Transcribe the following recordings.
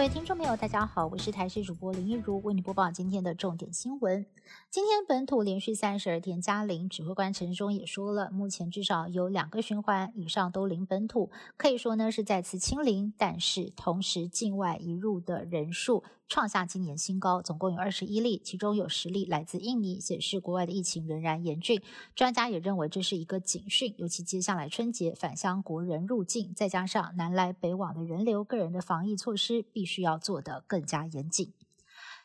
各位听众朋友，大家好，我是台视主播林一如，为你播报今天的重点新闻。今天本土连续三十二天加零，指挥官陈忠也说了，目前至少有两个循环以上都零本土，可以说呢是再次清零。但是同时境外移入的人数创下今年新高，总共有二十一例，其中有十例来自印尼，显示国外的疫情仍然严峻。专家也认为这是一个警讯，尤其接下来春节返乡国人入境，再加上南来北往的人流，个人的防疫措施必须。要做得更加严谨。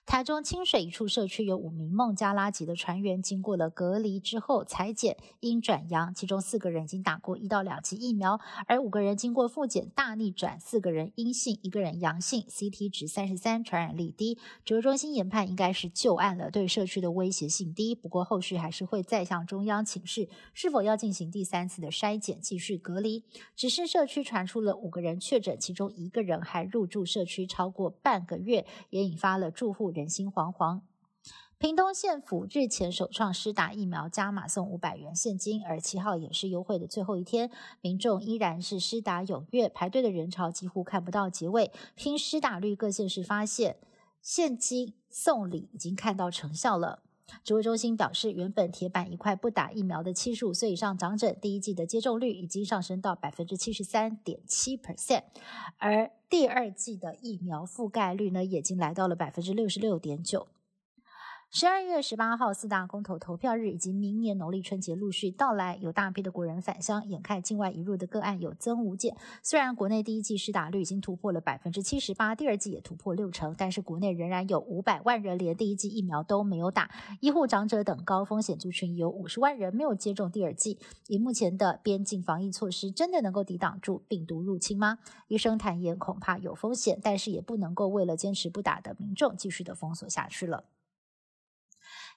台中清水一处社区有五名孟加拉籍的船员，经过了隔离之后裁剪，因转阳，其中四个人已经打过一到两剂疫苗，而五个人经过复检大逆转，四个人阴性，一个人阳性，CT 值三十三，传染力低。指挥中心研判应该是旧案了，对社区的威胁性低。不过后续还是会再向中央请示，是否要进行第三次的筛检，继续隔离。只是社区传出了五个人确诊，其中一个人还入住社区超过半个月，也引发了住户。人心惶惶。屏东县府日前首创施打疫苗加码送五百元现金，而七号也是优惠的最后一天，民众依然是施打踊跃，排队的人潮几乎看不到结尾。拼施打率，各县市发现现金送礼已经看到成效了。指挥中心表示，原本铁板一块不打疫苗的七十五岁以上长者，第一季的接种率已经上升到百分之七十三点七 percent，而第二季的疫苗覆盖率呢，已经来到了百分之六十六点九。十二月十八号四大公投投票日以及明年农历春节陆续到来，有大批的国人返乡，眼看境外移入的个案有增无减。虽然国内第一季施打率已经突破了百分之七十八，第二季也突破六成，但是国内仍然有五百万人连第一季疫苗都没有打，医护、长者等高风险族群有五十万人没有接种第二季。以目前的边境防疫措施，真的能够抵挡住病毒入侵吗？医生坦言，恐怕有风险，但是也不能够为了坚持不打的民众继续的封锁下去了。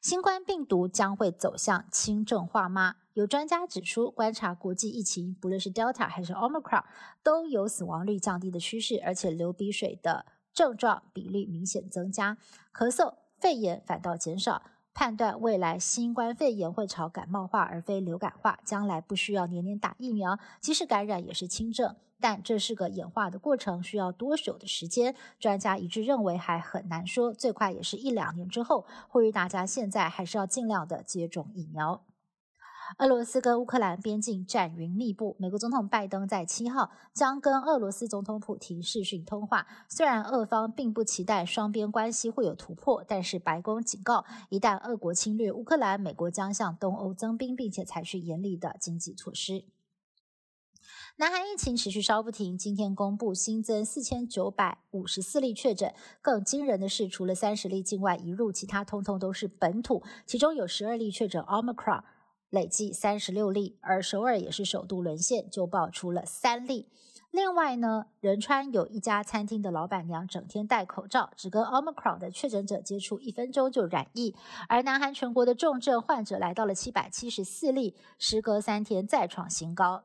新冠病毒将会走向轻症化吗？有专家指出，观察国际疫情，不论是 Delta 还是 Omicron，都有死亡率降低的趋势，而且流鼻水的症状比例明显增加，咳嗽、肺炎反倒减少。判断未来新冠肺炎会朝感冒化而非流感化，将来不需要年年打疫苗，即使感染也是轻症。但这是个演化的过程，需要多久的时间？专家一致认为还很难说，最快也是一两年之后。呼吁大家现在还是要尽量的接种疫苗。俄罗斯跟乌克兰边境战云密布，美国总统拜登在七号将跟俄罗斯总统普京视讯通话。虽然俄方并不期待双边关系会有突破，但是白宫警告，一旦俄国侵略乌克兰，美国将向东欧增兵，并且采取严厉的经济措施。南韩疫情持续烧不停，今天公布新增四千九百五十四例确诊。更惊人的是，除了三十例境外移入，其他通通都是本土，其中有十二例确诊 Omicron。累计三十六例，而首尔也是首度沦陷，就爆出了三例。另外呢，仁川有一家餐厅的老板娘整天戴口罩，只跟 Omicron 的确诊者接触一分钟就染疫。而南韩全国的重症患者来到了七百七十四例，时隔三天再创新高。